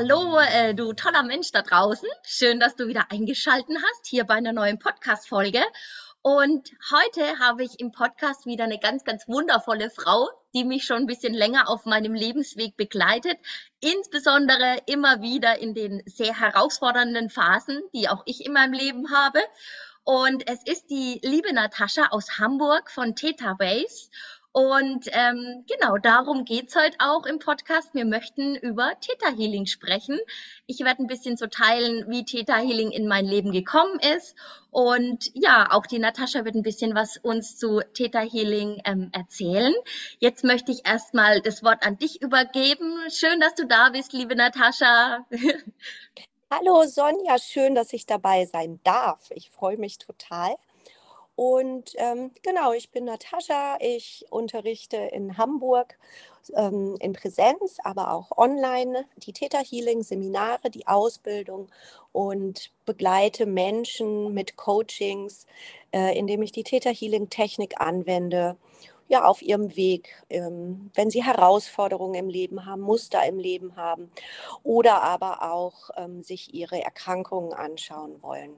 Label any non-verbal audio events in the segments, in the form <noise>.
Hallo, äh, du toller Mensch da draußen. Schön, dass du wieder eingeschalten hast hier bei einer neuen Podcast-Folge. Und heute habe ich im Podcast wieder eine ganz, ganz wundervolle Frau, die mich schon ein bisschen länger auf meinem Lebensweg begleitet. Insbesondere immer wieder in den sehr herausfordernden Phasen, die auch ich in meinem Leben habe. Und es ist die liebe Natascha aus Hamburg von Theta Base. Und ähm, genau darum geht's heute auch im Podcast. Wir möchten über Theta Healing sprechen. Ich werde ein bisschen so teilen, wie Theta Healing in mein Leben gekommen ist. Und ja, auch die Natascha wird ein bisschen was uns zu Theta Healing ähm, erzählen. Jetzt möchte ich erstmal das Wort an dich übergeben. Schön, dass du da bist, liebe Natascha. <laughs> Hallo Sonja, schön, dass ich dabei sein darf. Ich freue mich total. Und ähm, genau, ich bin Natascha. Ich unterrichte in Hamburg ähm, in Präsenz, aber auch online die Theta Healing Seminare, die Ausbildung und begleite Menschen mit Coachings, äh, indem ich die Theta Healing Technik anwende. Ja, auf ihrem Weg, ähm, wenn sie Herausforderungen im Leben haben, Muster im Leben haben oder aber auch ähm, sich ihre Erkrankungen anschauen wollen.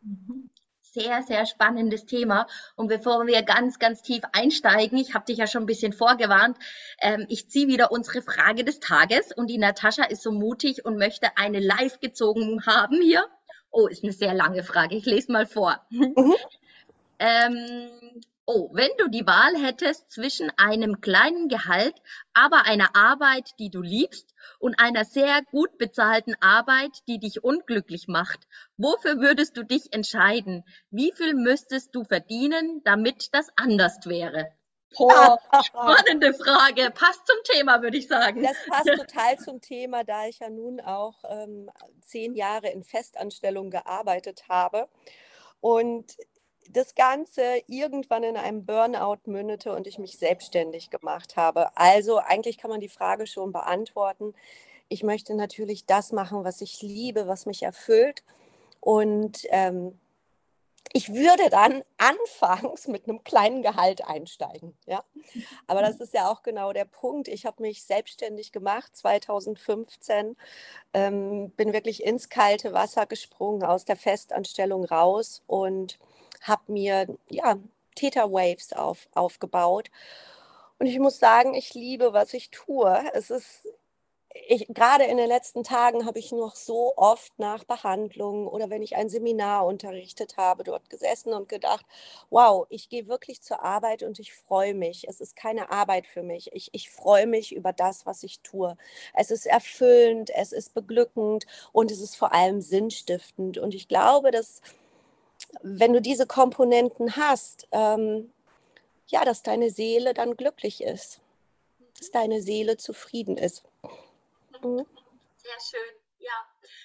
Mhm sehr, sehr spannendes Thema. Und bevor wir ganz, ganz tief einsteigen, ich habe dich ja schon ein bisschen vorgewarnt, ähm, ich ziehe wieder unsere Frage des Tages und die Natascha ist so mutig und möchte eine live gezogen haben hier. Oh, ist eine sehr lange Frage. Ich lese mal vor. Mhm. <laughs> ähm, Oh, wenn du die Wahl hättest zwischen einem kleinen Gehalt, aber einer Arbeit, die du liebst, und einer sehr gut bezahlten Arbeit, die dich unglücklich macht, wofür würdest du dich entscheiden? Wie viel müsstest du verdienen, damit das anders wäre? Boah, spannende Frage. Passt zum Thema, würde ich sagen. Das passt <laughs> total zum Thema, da ich ja nun auch ähm, zehn Jahre in Festanstellung gearbeitet habe. Und das Ganze irgendwann in einem Burnout mündete und ich mich selbstständig gemacht habe. Also eigentlich kann man die Frage schon beantworten. Ich möchte natürlich das machen, was ich liebe, was mich erfüllt. Und ähm, ich würde dann <laughs> anfangs mit einem kleinen Gehalt einsteigen. Ja? Aber das ist ja auch genau der Punkt. Ich habe mich selbstständig gemacht 2015, ähm, bin wirklich ins kalte Wasser gesprungen, aus der Festanstellung raus und habe mir ja, Theta Waves auf, aufgebaut. Und ich muss sagen, ich liebe, was ich tue. Es ist, ich, gerade in den letzten Tagen habe ich noch so oft nach Behandlungen oder wenn ich ein Seminar unterrichtet habe, dort gesessen und gedacht, wow, ich gehe wirklich zur Arbeit und ich freue mich. Es ist keine Arbeit für mich. Ich, ich freue mich über das, was ich tue. Es ist erfüllend, es ist beglückend und es ist vor allem sinnstiftend. Und ich glaube, dass wenn du diese Komponenten hast, ähm, ja, dass deine Seele dann glücklich ist, dass deine Seele zufrieden ist. Mhm. Sehr schön, ja.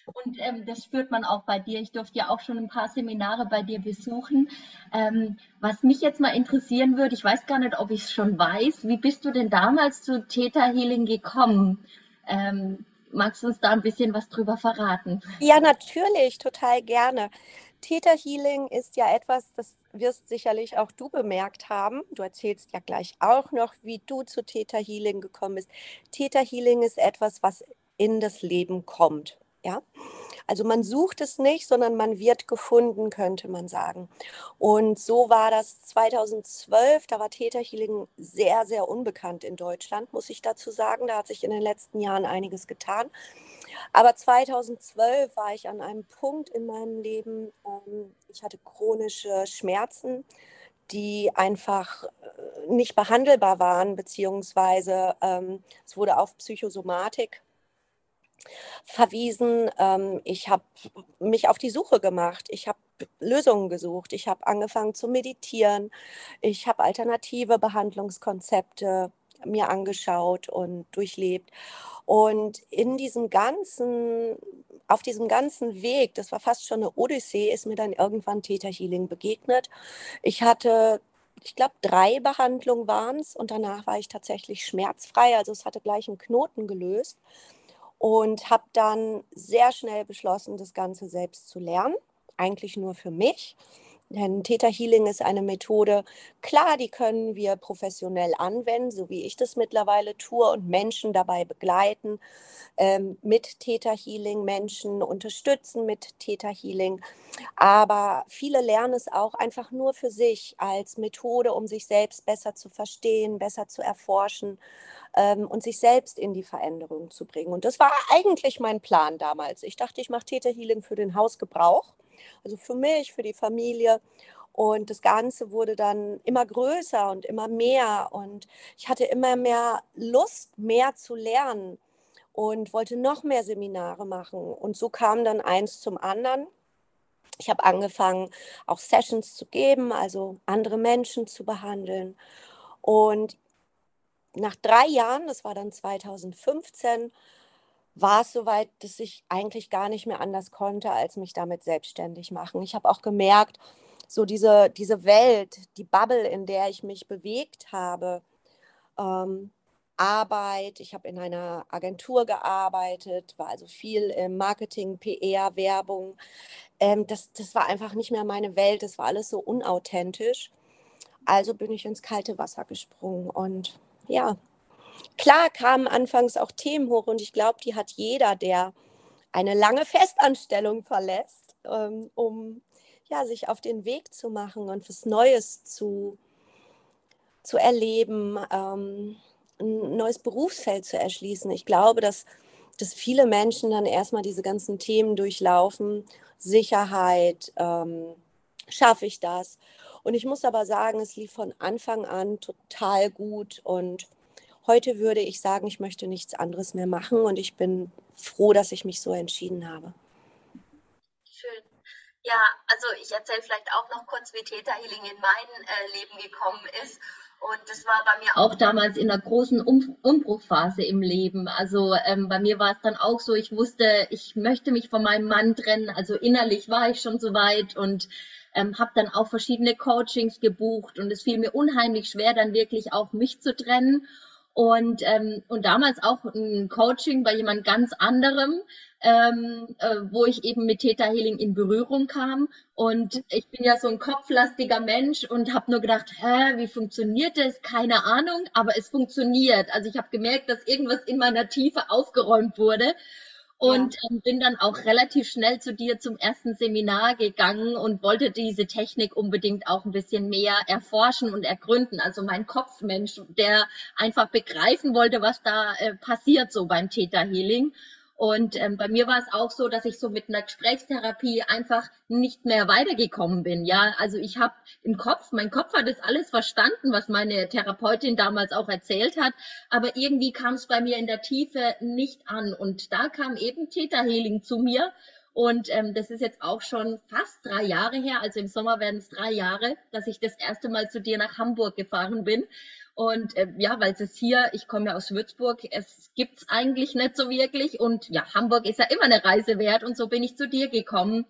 Und ähm, das spürt man auch bei dir. Ich durfte ja auch schon ein paar Seminare bei dir besuchen. Ähm, was mich jetzt mal interessieren würde, ich weiß gar nicht, ob ich es schon weiß, wie bist du denn damals zu Theta Healing gekommen? Ähm, magst du uns da ein bisschen was drüber verraten? Ja, natürlich, total gerne. Theta Healing ist ja etwas, das wirst sicherlich auch du bemerkt haben. Du erzählst ja gleich auch noch, wie du zu Theta Healing gekommen bist. Theta Healing ist etwas, was in das Leben kommt. Ja, also man sucht es nicht, sondern man wird gefunden, könnte man sagen. Und so war das 2012. Da war Theta Healing sehr, sehr unbekannt in Deutschland, muss ich dazu sagen. Da hat sich in den letzten Jahren einiges getan. Aber 2012 war ich an einem Punkt in meinem Leben, ähm, ich hatte chronische Schmerzen, die einfach äh, nicht behandelbar waren, beziehungsweise ähm, es wurde auf Psychosomatik verwiesen. Ähm, ich habe mich auf die Suche gemacht. Ich habe Lösungen gesucht. Ich habe angefangen zu meditieren. Ich habe alternative Behandlungskonzepte mir angeschaut und durchlebt. Und in diesem ganzen, auf diesem ganzen Weg, das war fast schon eine Odyssee, ist mir dann irgendwann Theta Healing begegnet. Ich hatte ich glaube, drei Behandlungen waren es und danach war ich tatsächlich schmerzfrei. Also es hatte gleich einen Knoten gelöst und habe dann sehr schnell beschlossen, das Ganze selbst zu lernen. Eigentlich nur für mich Denn Theta Healing ist eine Methode, klar, die können wir professionell anwenden, so wie ich das mittlerweile tue und Menschen dabei begleiten ähm, mit Theta Healing, Menschen unterstützen mit Theta Healing. Aber viele lernen es auch einfach nur für sich als Methode, um sich selbst besser zu verstehen, besser zu erforschen ähm, und sich selbst in die Veränderung zu bringen. Und das war eigentlich mein Plan damals. Ich dachte, ich mache Theta Healing für den Hausgebrauch also für mich, für die Familie. Und das Ganze wurde dann immer größer und immer mehr. Und ich hatte immer mehr Lust, mehr zu lernen und wollte noch mehr Seminare machen. Und so kam dann eins zum anderen. Ich habe angefangen, auch Sessions zu geben, also andere Menschen zu behandeln. Und nach drei Jahren, das war dann 2015, war es soweit, dass ich eigentlich gar nicht mehr anders konnte, als mich damit selbstständig machen. Ich habe auch gemerkt, so diese, diese Welt, die Bubble, in der ich mich bewegt habe, ähm, Arbeit, ich habe in einer Agentur gearbeitet, war also viel im Marketing, PR, Werbung. Ähm, das, das war einfach nicht mehr meine Welt, das war alles so unauthentisch. Also bin ich ins kalte Wasser gesprungen und ja, Klar kamen anfangs auch Themen hoch und ich glaube, die hat jeder, der eine lange Festanstellung verlässt, ähm, um ja, sich auf den Weg zu machen und was Neues zu, zu erleben, ähm, ein neues Berufsfeld zu erschließen. Ich glaube, dass, dass viele Menschen dann erstmal diese ganzen Themen durchlaufen. Sicherheit, ähm, schaffe ich das? Und ich muss aber sagen, es lief von Anfang an total gut und Heute würde ich sagen, ich möchte nichts anderes mehr machen und ich bin froh, dass ich mich so entschieden habe. Schön. Ja, also ich erzähle vielleicht auch noch kurz, wie Theta Healing in mein äh, Leben gekommen ist. Und das war bei mir auch damals in einer großen um Umbruchphase im Leben. Also ähm, bei mir war es dann auch so, ich wusste, ich möchte mich von meinem Mann trennen. Also innerlich war ich schon so weit und ähm, habe dann auch verschiedene Coachings gebucht und es fiel mir unheimlich schwer, dann wirklich auch mich zu trennen. Und, ähm, und damals auch ein Coaching bei jemand ganz anderem, ähm, äh, wo ich eben mit Theta Healing in Berührung kam. Und ich bin ja so ein kopflastiger Mensch und habe nur gedacht, hä, wie funktioniert das? Keine Ahnung, aber es funktioniert. Also ich habe gemerkt, dass irgendwas in meiner Tiefe aufgeräumt wurde und ja. ähm, bin dann auch relativ schnell zu dir zum ersten Seminar gegangen und wollte diese Technik unbedingt auch ein bisschen mehr erforschen und ergründen. Also mein Kopfmensch, der einfach begreifen wollte, was da äh, passiert so beim Theta Healing. Und ähm, bei mir war es auch so, dass ich so mit einer Gesprächstherapie einfach nicht mehr weitergekommen bin. Ja, also ich habe im Kopf, mein Kopf hat das alles verstanden, was meine Therapeutin damals auch erzählt hat, aber irgendwie kam es bei mir in der Tiefe nicht an. Und da kam eben Theta Healing zu mir. Und ähm, das ist jetzt auch schon fast drei Jahre her, also im Sommer werden es drei Jahre, dass ich das erste Mal zu dir nach Hamburg gefahren bin. Und äh, ja, weil es hier, ich komme ja aus Würzburg, es gibt's eigentlich nicht so wirklich. Und ja, Hamburg ist ja immer eine Reise wert. Und so bin ich zu dir gekommen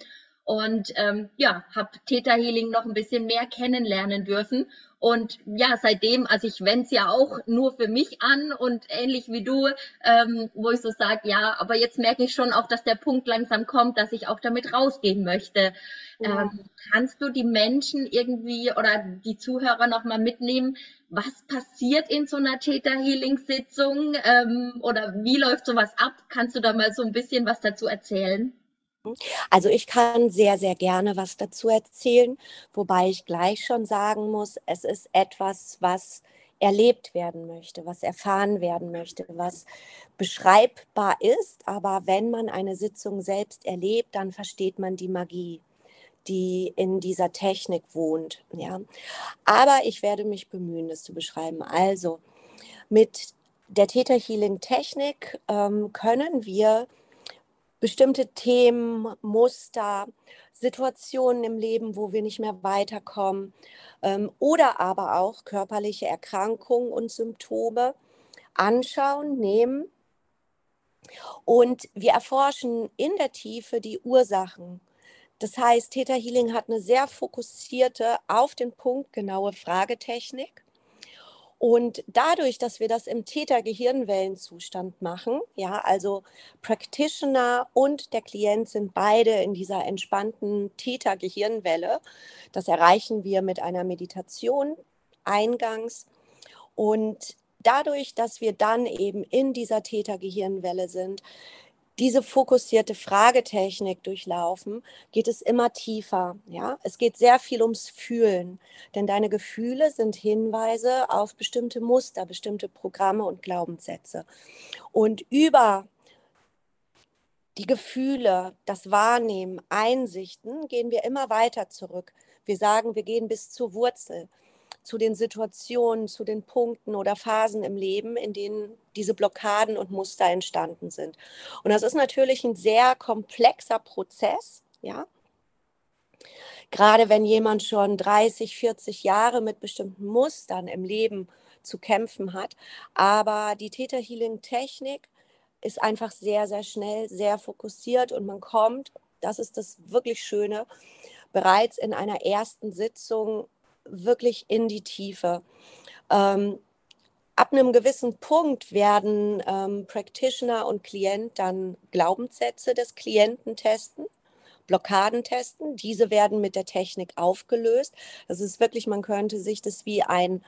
und ähm, ja, habe Theta Healing noch ein bisschen mehr kennenlernen dürfen. Und ja, seitdem, also ich wende es ja auch nur für mich an und ähnlich wie du, ähm, wo ich so sage, ja, aber jetzt merke ich schon auch, dass der Punkt langsam kommt, dass ich auch damit rausgehen möchte. Ja. Ähm, kannst du die Menschen irgendwie oder die Zuhörer nochmal mitnehmen, was passiert in so einer Theta Healing Sitzung ähm, oder wie läuft sowas ab? Kannst du da mal so ein bisschen was dazu erzählen? Also ich kann sehr, sehr gerne was dazu erzählen, wobei ich gleich schon sagen muss, es ist etwas, was erlebt werden möchte, was erfahren werden möchte, was beschreibbar ist. Aber wenn man eine Sitzung selbst erlebt, dann versteht man die Magie, die in dieser Technik wohnt. Ja. Aber ich werde mich bemühen, das zu beschreiben. Also mit der Theta Healing Technik ähm, können wir bestimmte Themen, Muster, Situationen im Leben, wo wir nicht mehr weiterkommen ähm, oder aber auch körperliche Erkrankungen und Symptome anschauen, nehmen. Und wir erforschen in der Tiefe die Ursachen. Das heißt, Theta Healing hat eine sehr fokussierte, auf den Punkt genaue Fragetechnik. Und dadurch, dass wir das im Täter-Gehirnwellenzustand machen, ja, also Practitioner und der Klient sind beide in dieser entspannten Täter-Gehirnwelle. Das erreichen wir mit einer Meditation eingangs. Und dadurch, dass wir dann eben in dieser Täter-Gehirnwelle sind, diese fokussierte Fragetechnik durchlaufen, geht es immer tiefer. Ja? Es geht sehr viel ums Fühlen, denn deine Gefühle sind Hinweise auf bestimmte Muster, bestimmte Programme und Glaubenssätze. Und über die Gefühle, das Wahrnehmen, Einsichten gehen wir immer weiter zurück. Wir sagen, wir gehen bis zur Wurzel zu den Situationen, zu den Punkten oder Phasen im Leben, in denen diese Blockaden und Muster entstanden sind. Und das ist natürlich ein sehr komplexer Prozess, ja. Gerade wenn jemand schon 30, 40 Jahre mit bestimmten Mustern im Leben zu kämpfen hat. Aber die Täter-Healing-Technik ist einfach sehr, sehr schnell, sehr fokussiert und man kommt, das ist das wirklich Schöne, bereits in einer ersten Sitzung wirklich in die Tiefe. Ähm, ab einem gewissen Punkt werden ähm, Practitioner und Klient dann Glaubenssätze des Klienten testen. Blockaden testen. Diese werden mit der Technik aufgelöst. Das ist wirklich, man könnte sich das wie ein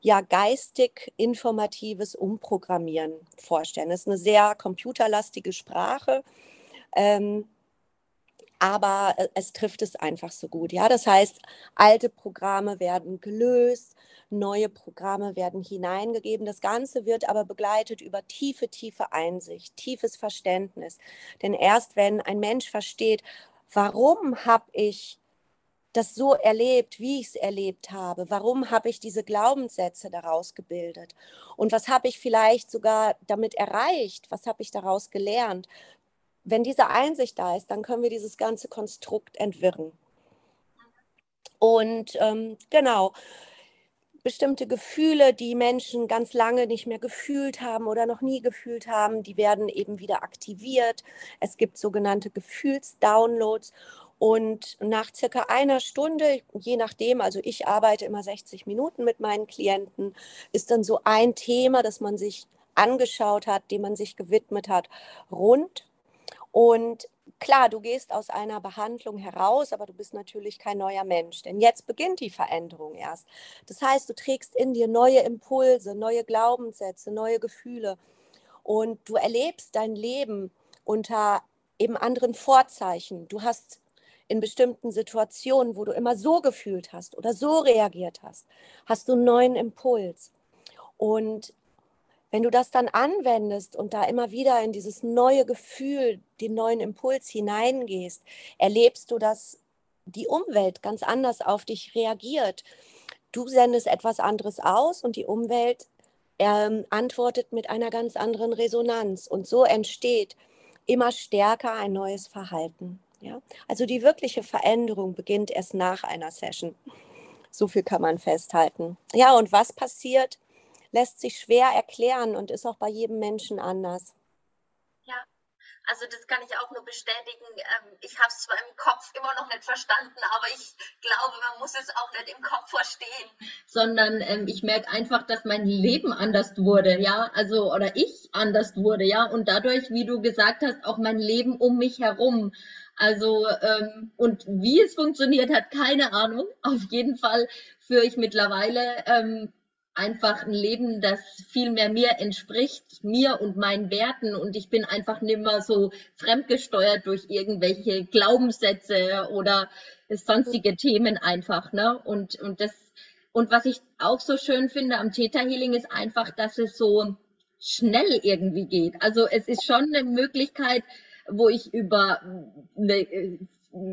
ja, geistig informatives Umprogrammieren vorstellen. Das ist eine sehr computerlastige Sprache. Ähm, aber äh, es trifft es einfach so gut. Ja, das heißt, alte Programme werden gelöst, neue Programme werden hineingegeben. Das Ganze wird aber begleitet über tiefe, tiefe Einsicht, tiefes Verständnis. Denn erst wenn ein Mensch versteht, warum habe ich das so erlebt, wie ich es erlebt habe? Warum habe ich diese Glaubenssätze daraus gebildet? Und was habe ich vielleicht sogar damit erreicht? Was habe ich daraus gelernt? Wenn diese Einsicht da ist, dann können wir dieses ganze Konstrukt entwirren. Und ähm, genau, bestimmte Gefühle, die Menschen ganz lange nicht mehr gefühlt haben oder noch nie gefühlt haben, die werden eben wieder aktiviert. Es gibt sogenannte Gefühlsdownloads. Und nach circa einer Stunde, je nachdem, also ich arbeite immer 60 Minuten mit meinen Klienten, ist dann so ein Thema, das man sich angeschaut hat, dem man sich gewidmet hat, rund. Und klar, du gehst aus einer Behandlung heraus, aber du bist natürlich kein neuer Mensch, denn jetzt beginnt die Veränderung erst. Das heißt, du trägst in dir neue Impulse, neue Glaubenssätze, neue Gefühle und du erlebst dein Leben unter eben anderen Vorzeichen. Du hast in bestimmten Situationen, wo du immer so gefühlt hast oder so reagiert hast, hast du einen neuen Impuls. Und wenn du das dann anwendest und da immer wieder in dieses neue Gefühl, den neuen Impuls hineingehst, erlebst du, dass die Umwelt ganz anders auf dich reagiert. Du sendest etwas anderes aus und die Umwelt ähm, antwortet mit einer ganz anderen Resonanz. Und so entsteht immer stärker ein neues Verhalten. Ja? Also die wirkliche Veränderung beginnt erst nach einer Session. So viel kann man festhalten. Ja, und was passiert, lässt sich schwer erklären und ist auch bei jedem Menschen anders. Ja, also das kann ich auch nur bestätigen. Ähm, ich habe es zwar im Kopf immer noch nicht verstanden, aber ich glaube, man muss es auch nicht im Kopf verstehen, sondern ähm, ich merke einfach, dass mein Leben anders wurde, ja, also oder ich anders wurde, ja, und dadurch, wie du gesagt hast, auch mein Leben um mich herum. Also ähm, und wie es funktioniert hat, keine Ahnung. Auf jeden Fall führe ich mittlerweile ähm, einfach ein Leben, das viel mehr mir entspricht, mir und meinen Werten. Und ich bin einfach nicht mehr so fremdgesteuert durch irgendwelche Glaubenssätze oder sonstige Themen einfach. Ne? Und, und das, und was ich auch so schön finde am Theta Healing ist einfach, dass es so schnell irgendwie geht. Also es ist schon eine Möglichkeit, wo ich über eine, in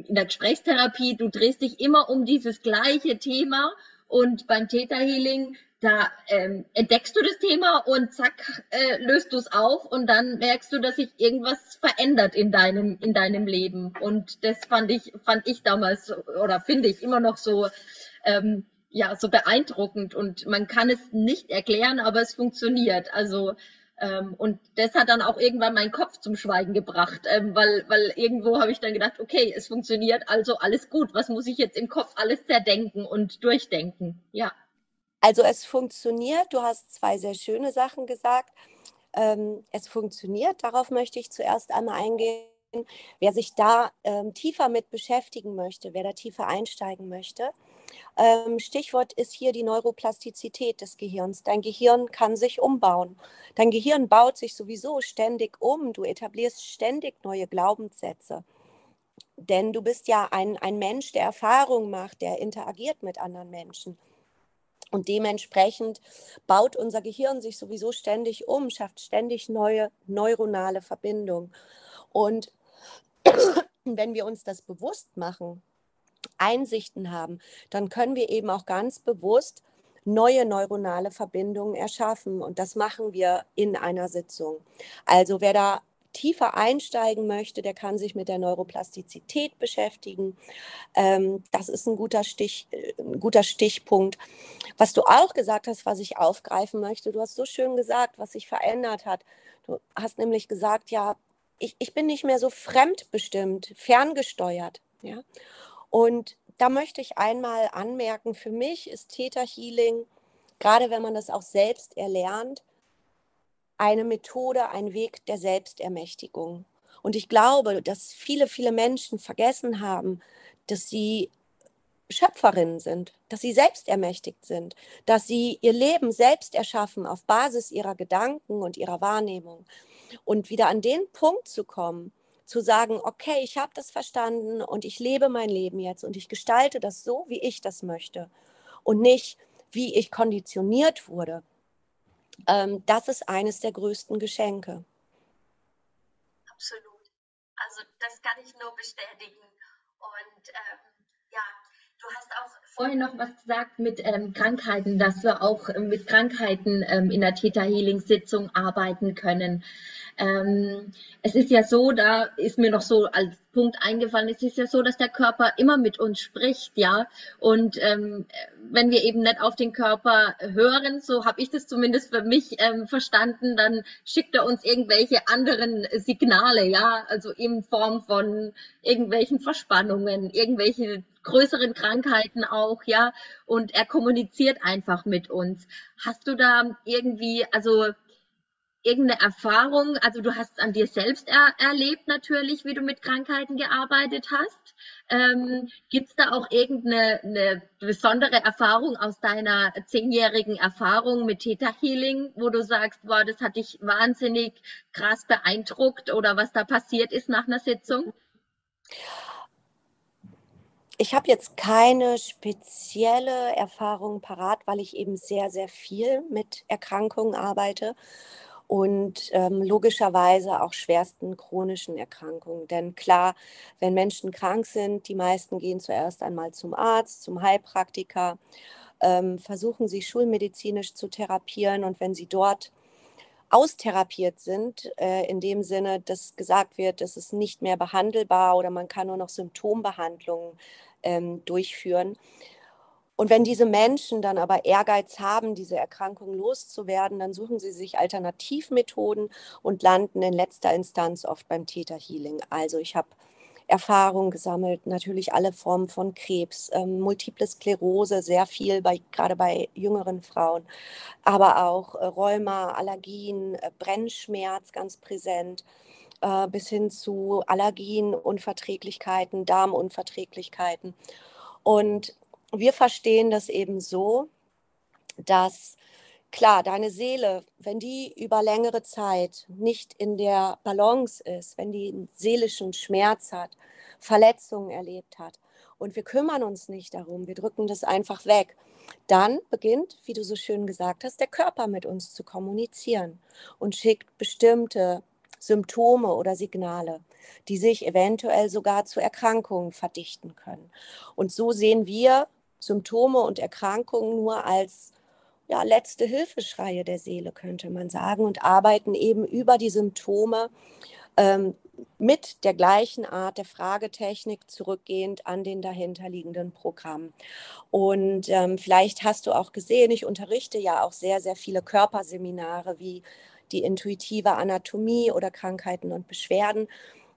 der Gesprächstherapie, du drehst dich immer um dieses gleiche Thema und beim Theta Healing da ähm, entdeckst du das Thema und zack, äh, löst du es auf und dann merkst du, dass sich irgendwas verändert in deinem, in deinem Leben. Und das fand ich, fand ich damals oder finde ich immer noch so, ähm, ja, so beeindruckend. Und man kann es nicht erklären, aber es funktioniert. Also, ähm, und das hat dann auch irgendwann meinen Kopf zum Schweigen gebracht, ähm, weil, weil irgendwo habe ich dann gedacht, okay, es funktioniert, also alles gut. Was muss ich jetzt im Kopf alles zerdenken und durchdenken? Ja. Also es funktioniert, du hast zwei sehr schöne Sachen gesagt. Ähm, es funktioniert, darauf möchte ich zuerst einmal eingehen. Wer sich da ähm, tiefer mit beschäftigen möchte, wer da tiefer einsteigen möchte, ähm, Stichwort ist hier die Neuroplastizität des Gehirns. Dein Gehirn kann sich umbauen. Dein Gehirn baut sich sowieso ständig um. Du etablierst ständig neue Glaubenssätze. Denn du bist ja ein, ein Mensch, der Erfahrung macht, der interagiert mit anderen Menschen. Und dementsprechend baut unser Gehirn sich sowieso ständig um, schafft ständig neue neuronale Verbindungen. Und <clears throat> wenn wir uns das bewusst machen, Einsichten haben, dann können wir eben auch ganz bewusst neue neuronale Verbindungen erschaffen. Und das machen wir in einer Sitzung. Also wer da tiefer einsteigen möchte, der kann sich mit der Neuroplastizität beschäftigen. Ähm, das ist ein guter, Stich, äh, ein guter Stichpunkt. Was du auch gesagt hast, was ich aufgreifen möchte, du hast so schön gesagt, was sich verändert hat. Du hast nämlich gesagt, ja, ich, ich bin nicht mehr so fremdbestimmt, ferngesteuert. Ja? Und da möchte ich einmal anmerken, für mich ist Theta Healing, gerade wenn man das auch selbst erlernt, eine Methode, ein Weg der Selbstermächtigung. Und ich glaube, dass viele, viele Menschen vergessen haben, dass sie Schöpferinnen sind, dass sie selbstermächtigt sind, dass sie ihr Leben selbst erschaffen auf Basis ihrer Gedanken und ihrer Wahrnehmung. Und wieder an den Punkt zu kommen, zu sagen, okay, ich habe das verstanden und ich lebe mein Leben jetzt und ich gestalte das so, wie ich das möchte und nicht, wie ich konditioniert wurde ähm, das ist eines der größten Geschenke. Absolut. Also das kann ich nur bestätigen. Und ähm, ja, du hast auch vorhin noch was gesagt mit ähm, Krankheiten, dass wir auch mit Krankheiten ähm, in der Theta Healing Sitzung arbeiten können. Ähm, es ist ja so, da ist mir noch so als Punkt eingefallen, es ist ja so, dass der Körper immer mit uns spricht, ja. Und ähm, wenn wir eben nicht auf den Körper hören, so habe ich das zumindest für mich ähm, verstanden, dann schickt er uns irgendwelche anderen Signale, ja, also in Form von irgendwelchen Verspannungen, irgendwelche größeren Krankheiten auch, ja, und er kommuniziert einfach mit uns. Hast du da irgendwie, also irgendeine Erfahrung, also du hast an dir selbst er, erlebt natürlich, wie du mit Krankheiten gearbeitet hast. Ähm, Gibt es da auch irgendeine besondere Erfahrung aus deiner zehnjährigen Erfahrung mit Theta Healing, wo du sagst, boah, das hat dich wahnsinnig krass beeindruckt oder was da passiert ist nach einer Sitzung? Ich habe jetzt keine spezielle Erfahrung parat, weil ich eben sehr, sehr viel mit Erkrankungen arbeite und ähm, logischerweise auch schwersten chronischen Erkrankungen. Denn klar, wenn Menschen krank sind, die meisten gehen zuerst einmal zum Arzt, zum Heilpraktiker, ähm, versuchen sie schulmedizinisch zu therapieren und wenn sie dort austherapiert sind, äh, in dem Sinne, dass gesagt wird, es ist nicht mehr behandelbar oder man kann nur noch Symptombehandlungen ähm, durchführen, und wenn diese Menschen dann aber Ehrgeiz haben, diese Erkrankung loszuwerden, dann suchen sie sich Alternativmethoden und landen in letzter Instanz oft beim Theta Healing. Also ich habe Erfahrung gesammelt, natürlich alle Formen von Krebs, ähm, multiple Sklerose, sehr viel, bei, gerade bei jüngeren Frauen, aber auch äh, Rheuma, Allergien, äh, Brennschmerz ganz präsent, äh, bis hin zu Allergien, Unverträglichkeiten, Darmunverträglichkeiten. Und wir verstehen das eben so, dass klar, deine Seele, wenn die über längere Zeit nicht in der Balance ist, wenn die einen seelischen Schmerz hat, Verletzungen erlebt hat und wir kümmern uns nicht darum, wir drücken das einfach weg, dann beginnt, wie du so schön gesagt hast, der Körper mit uns zu kommunizieren und schickt bestimmte Symptome oder Signale, die sich eventuell sogar zu Erkrankungen verdichten können. Und so sehen wir Symptome und Erkrankungen nur als ja, letzte Hilfeschreie der Seele, könnte man sagen, und arbeiten eben über die Symptome ähm, mit der gleichen Art der Fragetechnik zurückgehend an den dahinterliegenden Programm. Und ähm, vielleicht hast du auch gesehen, ich unterrichte ja auch sehr, sehr viele Körperseminare wie die intuitive Anatomie oder Krankheiten und Beschwerden.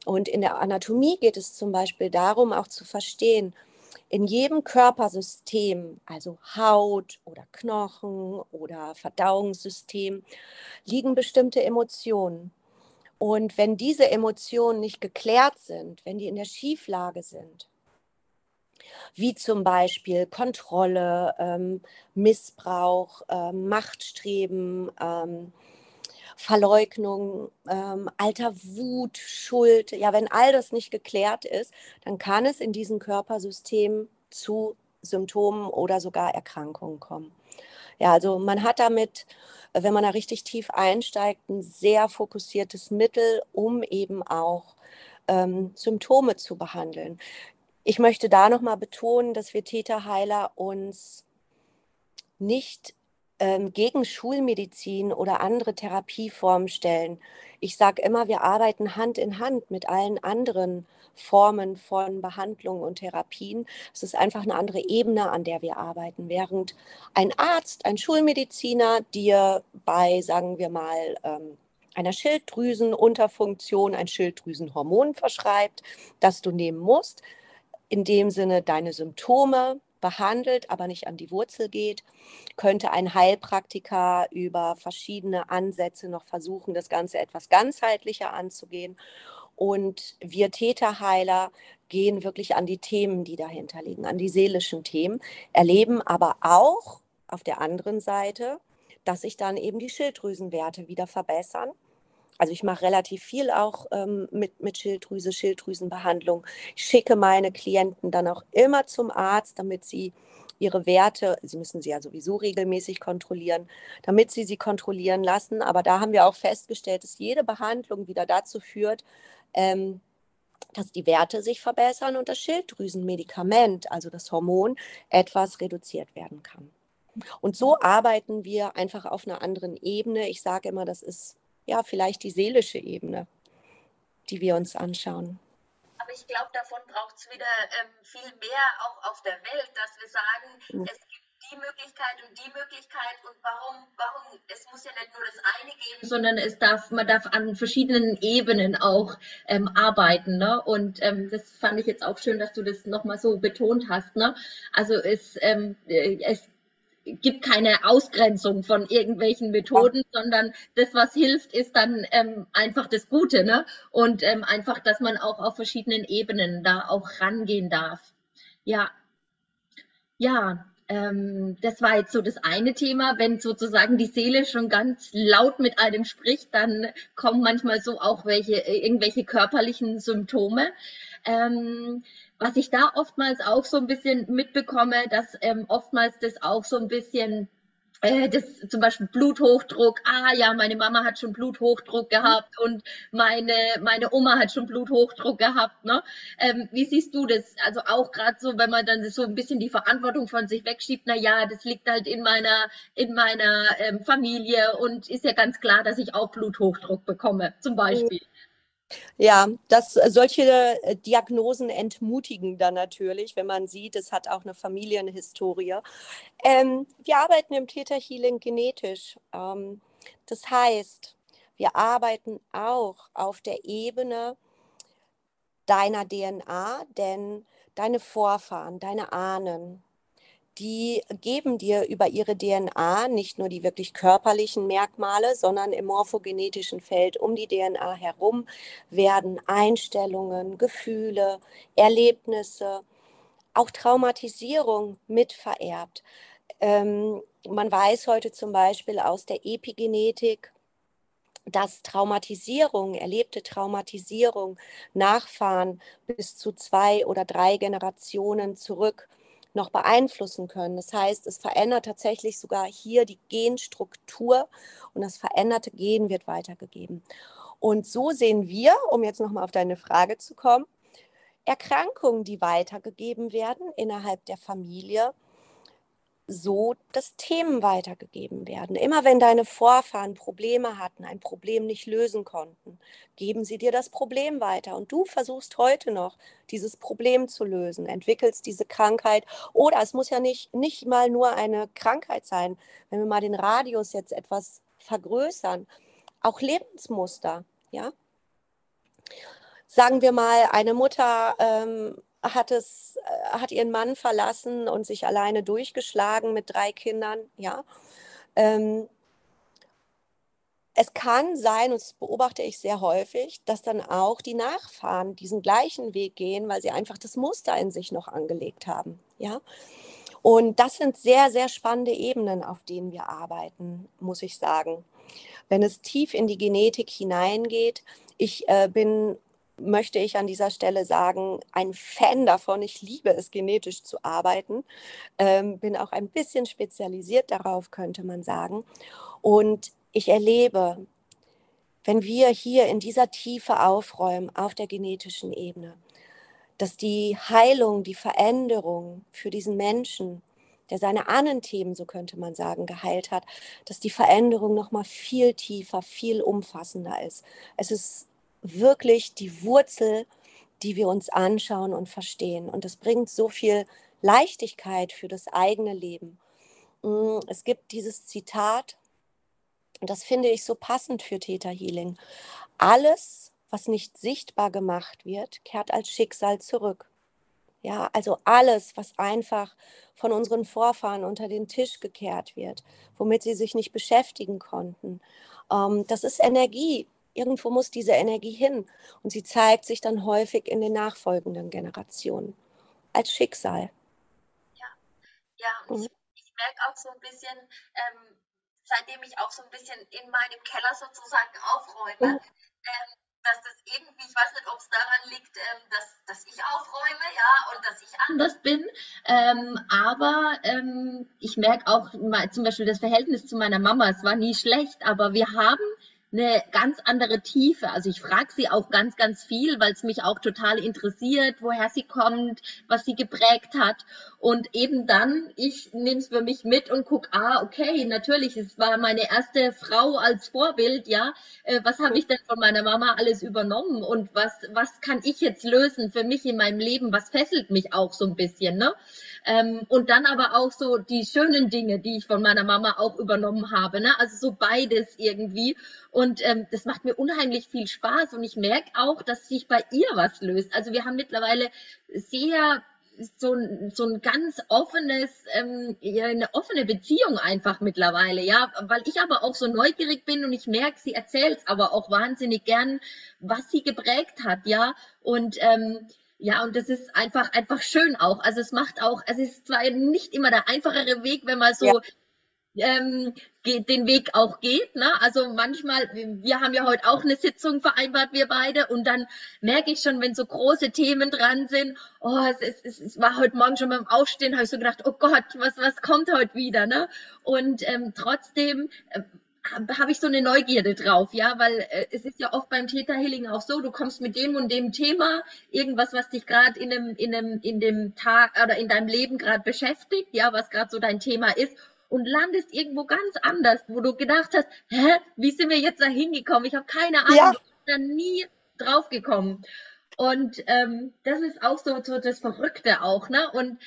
Und in der Anatomie geht es zum Beispiel darum, auch zu verstehen, In jedem Körpersystem, also Haut oder Knochen oder Verdauungssystem, liegen bestimmte Emotionen. Und wenn diese Emotionen nicht geklärt sind, wenn die in der Schieflage sind, wie zum Beispiel Kontrolle, ähm, Missbrauch, ähm, Machtstreben, ähm, Verleugnung, ähm, alter Wut, Schuld. Ja, wenn all das nicht geklärt ist, dann kann es in diesem Körpersystem zu Symptomen oder sogar Erkrankungen kommen. Ja, also man hat damit, wenn man da richtig tief einsteigt, ein sehr fokussiertes Mittel, um eben auch ähm, Symptome zu behandeln. Ich möchte da nochmal betonen, dass wir Täterheiler uns nicht gegen Schulmedizin oder andere Therapieformen stellen. Ich sage immer, wir arbeiten Hand in Hand mit allen anderen Formen von Behandlung und Therapien. Es ist einfach eine andere Ebene, an der wir arbeiten. Während ein Arzt, ein Schulmediziner dir bei, sagen wir mal, ähm, einer Schilddrüsenunterfunktion ein Schilddrüsenhormon verschreibt, das du nehmen musst, in dem Sinne deine Symptome behandelt, aber nicht an die Wurzel geht, könnte ein Heilpraktiker über verschiedene Ansätze noch versuchen, das Ganze etwas ganzheitlicher anzugehen. Und wir Täterheiler gehen wirklich an die Themen, die dahinter liegen, an die seelischen Themen, erleben aber auch auf der anderen Seite, dass sich dann eben die Schilddrüsenwerte wieder verbessern also ich mache relativ viel auch ähm, mit, mit Schilddrüse, Schilddrüsenbehandlung. Ich schicke meine Klienten dann auch immer zum Arzt, damit sie ihre Werte, sie müssen sie ja sowieso regelmäßig kontrollieren, damit sie sie kontrollieren lassen. Aber da haben wir auch festgestellt, dass jede Behandlung wieder dazu führt, ähm, dass die Werte sich verbessern und das Schilddrüsenmedikament, also das Hormon, etwas reduziert werden kann. Und so arbeiten wir einfach auf einer anderen Ebene. Ich sage immer, das ist ja, vielleicht die seelische Ebene, die wir uns anschauen. Aber ich glaube, davon braucht es wieder ähm, viel mehr auch auf der Welt, dass wir sagen, ja. es gibt die Möglichkeit und die Möglichkeit und warum, warum, es muss ja nicht nur das eine geben, sondern es darf, man darf an verschiedenen Ebenen auch ähm, arbeiten. Ne? Und ähm, das fand ich jetzt auch schön, dass du das nochmal so betont hast. Ne? Also es, ähm, äh, es gibt keine Ausgrenzung von irgendwelchen Methoden, ja. sondern das, was hilft, ist dann ähm, einfach das Gute, ne? Und ähm, einfach, dass man auch auf verschiedenen Ebenen da auch rangehen darf. Ja, ja, ähm, das war jetzt so das eine Thema. Wenn sozusagen die Seele schon ganz laut mit einem spricht, dann kommen manchmal so auch welche irgendwelche körperlichen Symptome. Ähm, was ich da oftmals auch so ein bisschen mitbekomme, dass ähm, oftmals das auch so ein bisschen äh, das zum Beispiel Bluthochdruck, ah ja, meine Mama hat schon Bluthochdruck gehabt und meine, meine Oma hat schon Bluthochdruck gehabt. Ne? Ähm, wie siehst du das? Also auch gerade so, wenn man dann so ein bisschen die Verantwortung von sich wegschiebt, na ja, das liegt halt in meiner, in meiner ähm, Familie und ist ja ganz klar, dass ich auch Bluthochdruck bekomme, zum Beispiel. Ja, das, äh, solche äh, Diagnosen entmutigen dann natürlich, wenn man sieht, es hat auch eine Familienhistorie. Ähm, wir arbeiten im Theta Healing genetisch. Ähm, das heißt, wir arbeiten auch auf der Ebene deiner DNA, denn deine Vorfahren, deine Ahnen, die geben dir über ihre DNA nicht nur die wirklich körperlichen Merkmale, sondern im morphogenetischen Feld um die DNA herum werden Einstellungen, Gefühle, Erlebnisse, auch Traumatisierung mitvererbt. Ähm, man weiß heute zum Beispiel aus der Epigenetik, dass Traumatisierung, erlebte Traumatisierung Nachfahren bis zu zwei oder drei Generationen zurück noch beeinflussen können. Das heißt, es verändert tatsächlich sogar hier die Genstruktur und das veränderte Gen wird weitergegeben. Und so sehen wir, um jetzt nochmal auf deine Frage zu kommen, Erkrankungen, die weitergegeben werden innerhalb der Familie, so, dass Themen weitergegeben werden. Immer wenn deine Vorfahren Probleme hatten, ein Problem nicht lösen konnten, geben sie dir das Problem weiter. Und du versuchst heute noch, dieses Problem zu lösen, entwickelst diese Krankheit. Oder es muss ja nicht, nicht mal nur eine Krankheit sein. Wenn wir mal den Radius jetzt etwas vergrößern, auch Lebensmuster, ja. Sagen wir mal, eine Mutter ähm, hat es, äh, hat ihren Mann verlassen und sich alleine durchgeschlagen mit drei Kindern, ja. Ähm, es kann sein, und das beobachte ich sehr häufig, dass dann auch die Nachfahren diesen gleichen Weg gehen, weil sie einfach das Muster in sich noch angelegt haben. Ja? Und das sind sehr, sehr spannende Ebenen, auf denen wir arbeiten, muss ich sagen. Wenn es tief in die Genetik hineingeht, ich äh, bin, möchte ich an dieser Stelle sagen, ein Fan davon. Ich liebe es, genetisch zu arbeiten. Ähm, bin auch ein bisschen spezialisiert darauf, könnte man sagen. Und ich erlebe, wenn wir hier in dieser Tiefe aufräumen auf der genetischen Ebene, dass die Heilung, die Veränderung für diesen Menschen, der seine Ahnenthemen, so könnte man sagen, geheilt hat, dass die Veränderung noch mal viel tiefer, viel umfassender ist. Es ist wirklich die Wurzel, die wir uns anschauen und verstehen. Und das bringt so viel Leichtigkeit für das eigene Leben. Mm, es gibt dieses Zitat und das finde ich so passend für Theta Healing. Alles, was nicht sichtbar gemacht wird, kehrt als Schicksal zurück. Ja, also alles, was einfach von unseren Vorfahren unter den Tisch gekehrt wird, womit sie sich nicht beschäftigen konnten, ähm, das ist Energie. Irgendwo muss diese Energie hin und sie zeigt sich dann häufig in den nachfolgenden Generationen als Schicksal. Ja, ja mhm. ich, ich merke auch so ein bisschen, ähm, seitdem ich auch so ein bisschen in meinem Keller sozusagen aufräume, mhm. ähm, dass das irgendwie, ich weiß nicht, ob es daran liegt, ähm, dass, dass ich aufräume, ja, und dass ich anders bin. Ähm, aber ähm, ich merke auch zum Beispiel das Verhältnis zu meiner Mama, es war nie schlecht, aber wir haben eine ganz andere Tiefe. Also ich frage sie auch ganz, ganz viel, weil es mich auch total interessiert, woher sie kommt, was sie geprägt hat. Und eben dann, ich nehme es für mich mit und gucke, ah, okay, natürlich, es war meine erste Frau als Vorbild, ja. Äh, was habe ich denn von meiner Mama alles übernommen und was, was kann ich jetzt lösen für mich in meinem Leben? Was fesselt mich auch so ein bisschen, ne? Ähm, und dann aber auch so die schönen Dinge, die ich von meiner Mama auch übernommen habe, ne? Also so beides irgendwie. Und ähm, das macht mir unheimlich viel Spaß und ich merke auch, dass sich bei ihr was löst. Also wir haben mittlerweile sehr so ein, so ein ganz offenes, ähm, eine offene Beziehung einfach mittlerweile, ja, weil ich aber auch so neugierig bin und ich merke, sie erzählt aber auch wahnsinnig gern, was sie geprägt hat, ja, und ähm, ja, und das ist einfach, einfach schön auch. Also es macht auch, es ist zwar nicht immer der einfachere Weg, wenn man so ja ähm, den Weg auch geht. Ne? Also manchmal, wir haben ja heute auch eine Sitzung vereinbart, wir beide, und dann merke ich schon, wenn so große Themen dran sind, oh, es, es, es war heute Morgen schon beim Aufstehen, habe ich so gedacht, oh Gott, was, was kommt heute wieder? Ne? Und ähm, trotzdem äh, habe ich so eine Neugierde drauf, ja, weil äh, es ist ja oft beim Täterhealing auch so, du kommst mit dem und dem Thema, irgendwas, was dich gerade in dem, in dem, in dem Tag oder in deinem Leben gerade beschäftigt, ja, was gerade so dein Thema ist und landest irgendwo ganz anders, wo du gedacht hast, hä, wie sind wir jetzt da hingekommen? Ich habe keine Ahnung, ja. ich bin da nie drauf gekommen. Und ähm, das ist auch so, so das Verrückte auch, ne? Und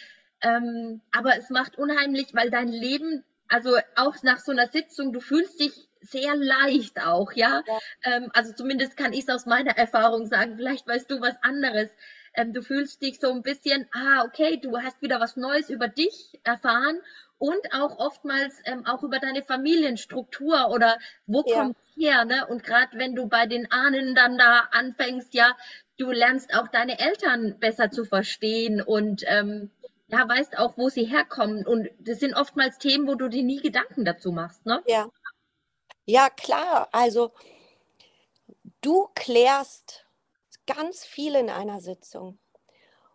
ähm, aber es macht unheimlich, weil dein Leben, also auch nach so einer Sitzung, du fühlst dich sehr leicht auch, ja. ja. Ähm, also zumindest kann ich es aus meiner Erfahrung sagen. Vielleicht weißt du was anderes. Ähm, du fühlst dich so ein bisschen, ah, okay, du hast wieder was Neues über dich erfahren und auch oftmals ähm, auch über deine Familienstruktur oder wo ja. kommt her, ne? Und gerade wenn du bei den Ahnen dann da anfängst, ja, du lernst auch deine Eltern besser zu verstehen und ähm, ja, weißt auch, wo sie herkommen. Und das sind oftmals Themen, wo du dir nie Gedanken dazu machst, ne? Ja. Ja, klar. Also du klärst ganz viel in einer Sitzung.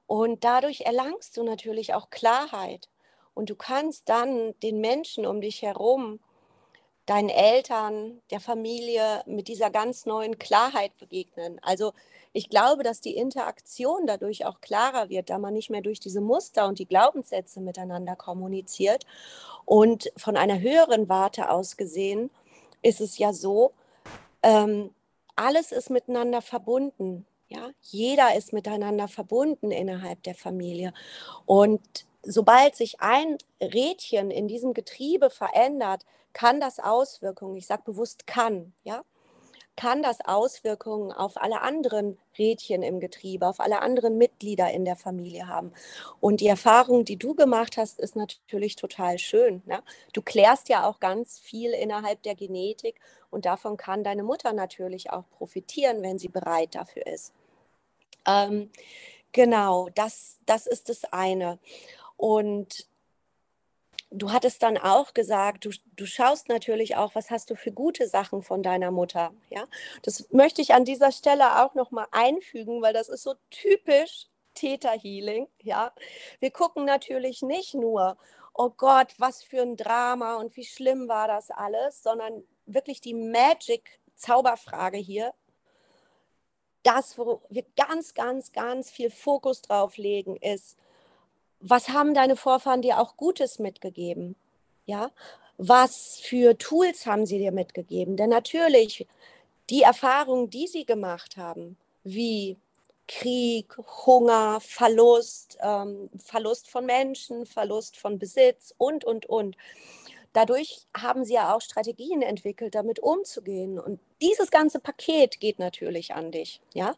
Und dadurch erlangst du natürlich auch Klarheit. Und du kannst dann den Menschen um dich herum, deinen Eltern, der Familie mit dieser ganz neuen Klarheit begegnen. Also ich glaube, dass die Interaktion dadurch auch klarer wird, da man nicht mehr durch diese Muster und die Glaubenssätze miteinander kommuniziert. Und von einer höheren Warte aus gesehen ist es ja so, ähm, alles ist miteinander verbunden. Ja, jeder ist miteinander verbunden innerhalb der Familie. Und sobald sich ein Rädchen in diesem Getriebe verändert, kann das Auswirkungen, ich sage bewusst kann, ja, kann das Auswirkungen auf alle anderen Rädchen im Getriebe, auf alle anderen Mitglieder in der Familie haben. Und die Erfahrung, die du gemacht hast, ist natürlich total schön. Ne? Du klärst ja auch ganz viel innerhalb der Genetik und davon kann deine Mutter natürlich auch profitieren, wenn sie bereit dafür ist. Ähm, genau, das, das ist das eine. Und du hattest dann auch gesagt, du, du schaust natürlich auch, was hast du für gute Sachen von deiner Mutter. Ja, das möchte ich an dieser Stelle auch noch mal einfügen, weil das ist so typisch Täterhealing. Ja, wir gucken natürlich nicht nur, oh Gott, was für ein Drama und wie schlimm war das alles, sondern wirklich die Magic Zauberfrage hier. Das, wo wir ganz, ganz, ganz viel Fokus drauf legen, ist, was haben deine Vorfahren dir auch Gutes mitgegeben? Ja, was für Tools haben sie dir mitgegeben? Denn natürlich, die Erfahrungen, die sie gemacht haben, wie Krieg, Hunger, Verlust, ähm, Verlust von Menschen, Verlust von Besitz und, und, und, dadurch haben sie ja auch Strategien entwickelt, damit umzugehen. Und dieses ganze Paket geht natürlich an dich, ja.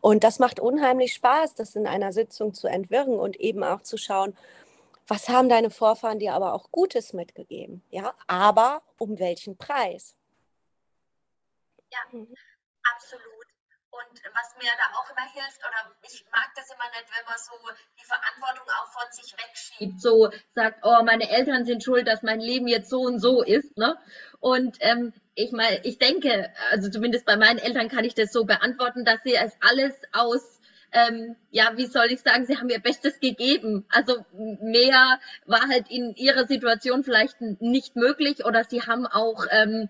Und das macht unheimlich Spaß, das in einer Sitzung zu entwirren und eben auch zu schauen, was haben deine Vorfahren dir aber auch Gutes mitgegeben, ja. Aber um welchen Preis? Ja, mhm. absolut. Und was mir da auch immer hilft, oder ich mag das immer nicht, wenn man so die Verantwortung auch von sich wegschiebt, so sagt, oh, meine Eltern sind schuld, dass mein Leben jetzt so und so ist. Ne? Und ähm, ich meine, ich denke, also zumindest bei meinen Eltern kann ich das so beantworten, dass sie es alles aus ähm, ja, wie soll ich sagen, sie haben ihr Bestes gegeben. Also mehr war halt in ihrer Situation vielleicht nicht möglich oder sie haben auch ähm,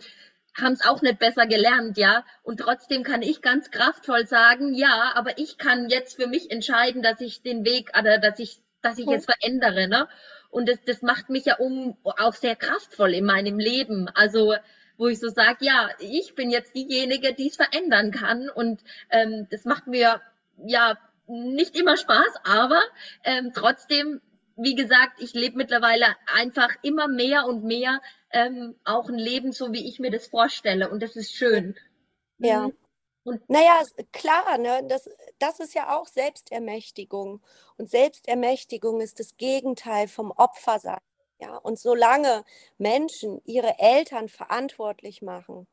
haben es auch nicht besser gelernt, ja. Und trotzdem kann ich ganz kraftvoll sagen, ja, aber ich kann jetzt für mich entscheiden, dass ich den Weg oder dass ich, dass ich es verändere, ne? Und das, das macht mich ja um auch sehr kraftvoll in meinem Leben. Also wo ich so sage, ja, ich bin jetzt diejenige, die es verändern kann. Und ähm, das macht mir ja nicht immer Spaß, aber ähm, trotzdem wie gesagt, ich lebe mittlerweile einfach immer mehr und mehr ähm, auch ein Leben, so wie ich mir das vorstelle. Und das ist schön. Ja. Mhm. Und naja, klar, ne? das, das ist ja auch Selbstermächtigung. Und Selbstermächtigung ist das Gegenteil vom Opfersein. Ja? Und solange Menschen ihre Eltern verantwortlich machen,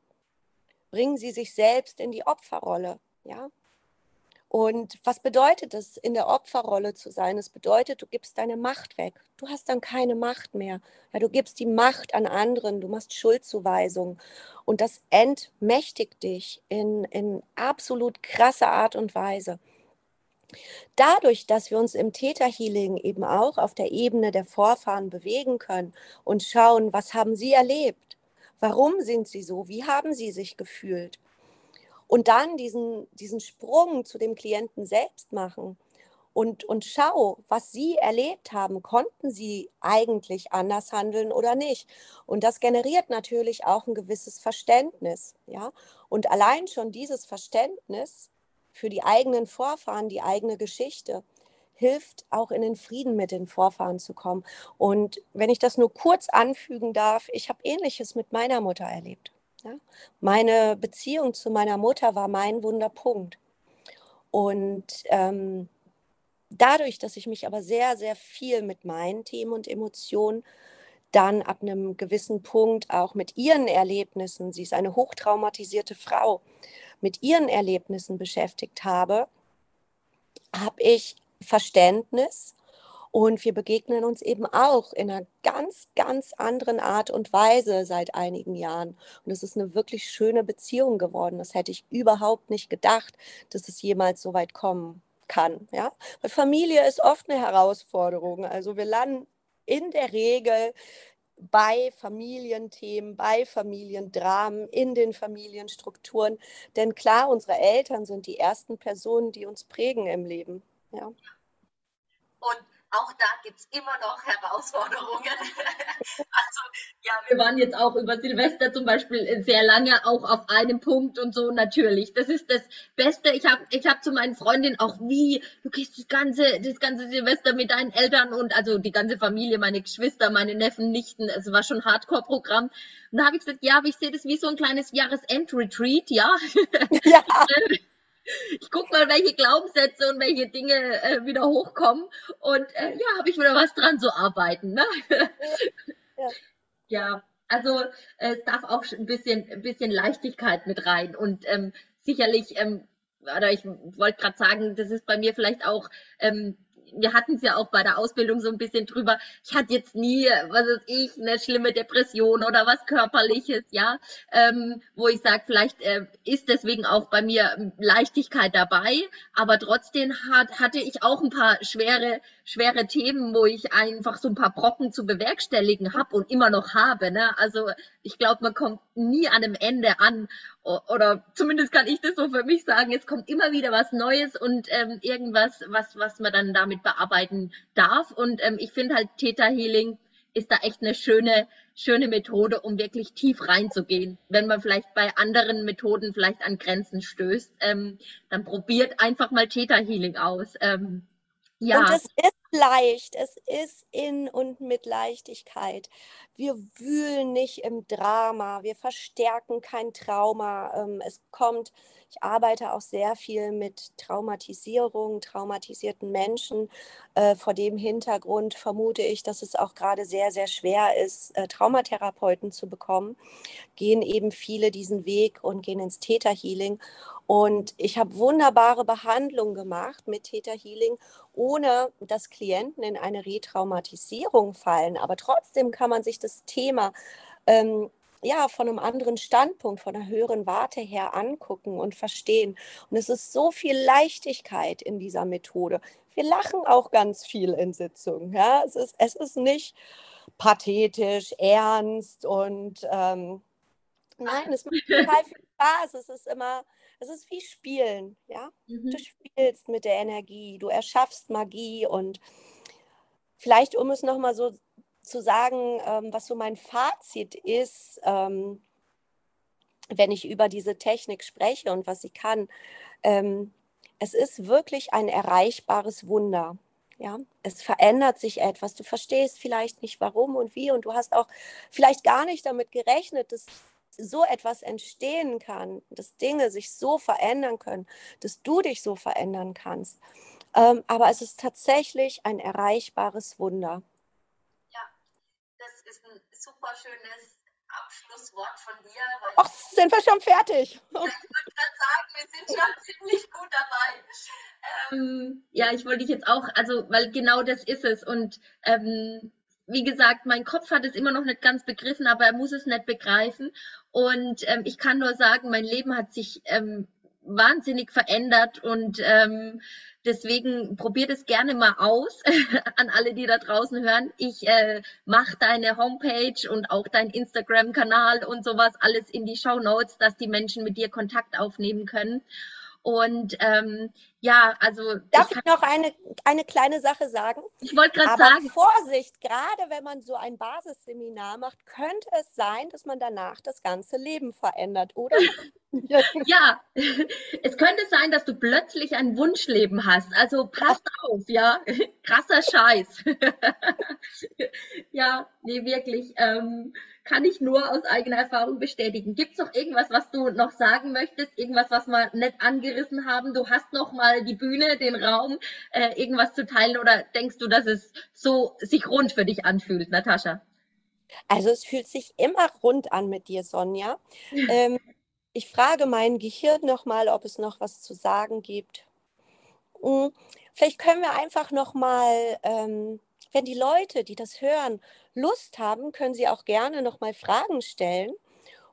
bringen sie sich selbst in die Opferrolle. Ja? Und was bedeutet es, in der Opferrolle zu sein? Es bedeutet, du gibst deine Macht weg. Du hast dann keine Macht mehr. Ja, du gibst die Macht an anderen, du machst Schuldzuweisungen. Und das entmächtigt dich in, in absolut krasser Art und Weise. Dadurch, dass wir uns im Täterhealing eben auch auf der Ebene der Vorfahren bewegen können und schauen, was haben sie erlebt? Warum sind sie so? Wie haben sie sich gefühlt? Und dann diesen, diesen Sprung zu dem Klienten selbst machen und, und schau, was Sie erlebt haben. Konnten Sie eigentlich anders handeln oder nicht? Und das generiert natürlich auch ein gewisses Verständnis. Ja? Und allein schon dieses Verständnis für die eigenen Vorfahren, die eigene Geschichte, hilft auch in den Frieden mit den Vorfahren zu kommen. Und wenn ich das nur kurz anfügen darf, ich habe ähnliches mit meiner Mutter erlebt. Ja? Meine Beziehung zu meiner Mutter war mein Wunderpunkt. Und ähm, dadurch, dass ich mich aber sehr, sehr viel mit meinen Themen und Emotionen dann ab einem gewissen Punkt auch mit ihren Erlebnissen, sie ist eine hochtraumatisierte Frau, mit ihren Erlebnissen beschäftigt habe, habe ich Verständnis und wir begegnen uns eben auch in einer ganz, ganz anderen Art und Weise seit einigen Jahren. Und es ist eine wirklich schöne Beziehung geworden. Das hätte ich überhaupt nicht gedacht, dass es jemals so weit kommen kann. Ja? Weil Familie ist oft eine Herausforderung. Also wir landen in der Regel bei Familienthemen, bei Familiendramen, in den Familienstrukturen. Denn klar, unsere Eltern sind die ersten Personen, die uns prägen im Leben. Ja. Und auch da gibt es immer noch Herausforderungen. <laughs> also ja, wir waren jetzt auch über Silvester zum Beispiel sehr lange auch auf einem Punkt und so natürlich. Das ist das Beste. Ich habe ich hab zu meinen Freundinnen auch wie, du gehst das ganze, das ganze Silvester mit deinen Eltern und also die ganze Familie, meine Geschwister, meine Neffen, Nichten. Es war schon Hardcore-Programm. Und da habe ich gesagt, ja, aber ich sehe das wie so ein kleines Jahresend-Retreat, ja. ja. <laughs> <laughs> ich gucke mal, welche Glaubenssätze und welche Dinge äh, wieder hochkommen. Und äh, ja, habe ich wieder was dran zu arbeiten. Ne? Ja. ja. also äh, es darf auch ein bisschen, ein bisschen Leichtigkeit mit rein. Und ähm, sicherlich, ähm, oder ich wollte gerade sagen, das ist bei mir vielleicht auch ähm, wir hatten es ja auch bei der Ausbildung so ein bisschen drüber. Ich hatte jetzt nie, was weiß ich, eine schlimme Depression oder was körperliches, ja, ähm, wo ich sage, vielleicht äh, ist deswegen auch bei mir Leichtigkeit dabei, aber trotzdem hat, hatte ich auch ein paar schwere, schwere Themen, wo ich einfach so ein paar Brocken zu bewerkstelligen habe und immer noch habe. Ne? Also ich glaube, man kommt nie an einem Ende an oder zumindest kann ich das so für mich sagen, es kommt immer wieder was Neues und ähm, irgendwas, was, was man dann damit bearbeiten darf. Und ähm, ich finde halt Theta Healing ist da echt eine schöne, schöne Methode, um wirklich tief reinzugehen. Wenn man vielleicht bei anderen Methoden vielleicht an Grenzen stößt, ähm, dann probiert einfach mal Theta Healing aus. Ähm, ja. Und es ist leicht, es ist in und mit Leichtigkeit. Wir wühlen nicht im Drama, wir verstärken kein Trauma. Ähm, es kommt, ich arbeite auch sehr viel mit Traumatisierung, traumatisierten Menschen. Äh, vor dem Hintergrund vermute ich, dass es auch gerade sehr, sehr schwer ist, äh, Traumatherapeuten zu bekommen. Gehen eben viele diesen Weg und gehen ins Täterhealing. Und ich habe wunderbare Behandlungen gemacht mit Theta Healing, ohne dass Klienten in eine Retraumatisierung fallen. Aber trotzdem kann man sich das Thema ähm, ja, von einem anderen Standpunkt, von einer höheren Warte her angucken und verstehen. Und es ist so viel Leichtigkeit in dieser Methode. Wir lachen auch ganz viel in Sitzungen. Ja? Es, ist, es ist nicht pathetisch, ernst und ähm, nein, es macht total <laughs> viel Spaß. Es ist immer es ist wie Spielen, ja. Mhm. Du spielst mit der Energie, du erschaffst Magie und vielleicht, um es nochmal so zu sagen, ähm, was so mein Fazit ist, ähm, wenn ich über diese Technik spreche und was sie kann. Ähm, es ist wirklich ein erreichbares Wunder. Ja, es verändert sich etwas. Du verstehst vielleicht nicht warum und wie und du hast auch vielleicht gar nicht damit gerechnet, dass so etwas entstehen kann, dass Dinge sich so verändern können, dass du dich so verändern kannst. Ähm, aber es ist tatsächlich ein erreichbares Wunder. Ja, das ist ein super schönes Abschlusswort von dir. Ach, sind wir schon fertig? <laughs> Ja, ich wollte gerade sagen, wir sind schon <laughs> ziemlich gut dabei. Ähm, ja, ich wollte dich jetzt auch, also, weil genau das ist es. Und ähm, wie gesagt, mein Kopf hat es immer noch nicht ganz begriffen, aber er muss es nicht begreifen. Und ähm, ich kann nur sagen, mein Leben hat sich ähm, wahnsinnig verändert und ähm, deswegen probiert es gerne mal aus <laughs> an alle, die da draußen hören. Ich äh, mache deine Homepage und auch dein Instagram-Kanal und sowas alles in die Show Notes, dass die Menschen mit dir Kontakt aufnehmen können. Und ähm, ja, also. Darf ich, ich noch eine, eine kleine Sache sagen? Ich wollte gerade sagen. Vorsicht, gerade wenn man so ein Basisseminar macht, könnte es sein, dass man danach das ganze Leben verändert, oder? <laughs> ja, es könnte sein, dass du plötzlich ein Wunschleben hast. Also passt auf, ja. Krasser Scheiß. <laughs> ja, nee, wirklich. Ähm, kann ich nur aus eigener Erfahrung bestätigen. Gibt es noch irgendwas, was du noch sagen möchtest? Irgendwas, was wir nicht angerissen haben? Du hast noch mal die Bühne, den Raum, äh, irgendwas zu teilen oder denkst du, dass es so sich rund für dich anfühlt, Natascha? Also es fühlt sich immer rund an mit dir, Sonja. <laughs> ähm, ich frage mein Gehirn noch mal, ob es noch was zu sagen gibt. Hm, vielleicht können wir einfach noch mal ähm, wenn die Leute, die das hören, Lust haben, können sie auch gerne nochmal Fragen stellen.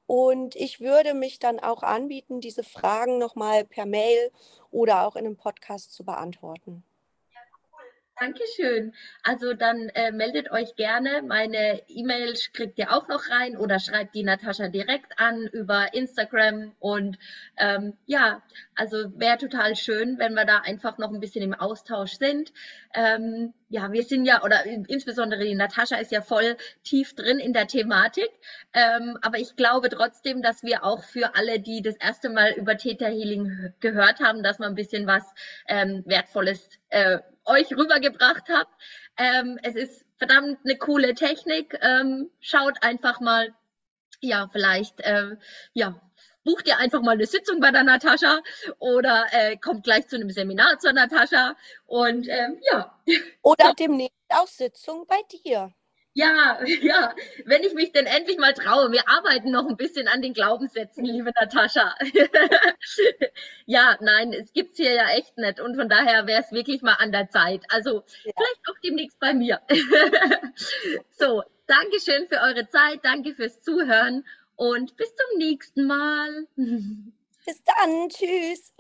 Und ich würde mich dann auch anbieten, diese Fragen nochmal per Mail oder auch in einem Podcast zu beantworten. Dankeschön. Also dann äh, meldet euch gerne. Meine E-Mail kriegt ihr auch noch rein oder schreibt die Natascha direkt an über Instagram. Und ähm, ja, also wäre total schön, wenn wir da einfach noch ein bisschen im Austausch sind. Ähm, ja, wir sind ja, oder insbesondere die Natascha ist ja voll tief drin in der Thematik. Ähm, aber ich glaube trotzdem, dass wir auch für alle, die das erste Mal über Theta Healing gehört haben, dass man ein bisschen was ähm, Wertvolles äh, euch rübergebracht habe. Ähm, es ist verdammt eine coole Technik. Ähm, schaut einfach mal, ja, vielleicht, äh, ja, bucht ihr einfach mal eine Sitzung bei der Natascha oder äh, kommt gleich zu einem Seminar zur Natascha und ähm, ja. Oder <laughs> demnächst auch Sitzung bei dir. Ja, <laughs> ja, wenn ich mich denn endlich mal traue. Wir arbeiten noch ein bisschen an den Glaubenssätzen, liebe Natascha. <laughs> ja, nein, es gibt's hier ja echt nicht. Und von daher wäre es wirklich mal an der Zeit. Also ja. vielleicht auch demnächst bei mir. <laughs> so, Dankeschön für eure Zeit, danke fürs Zuhören und bis zum nächsten Mal. Bis dann, tschüss.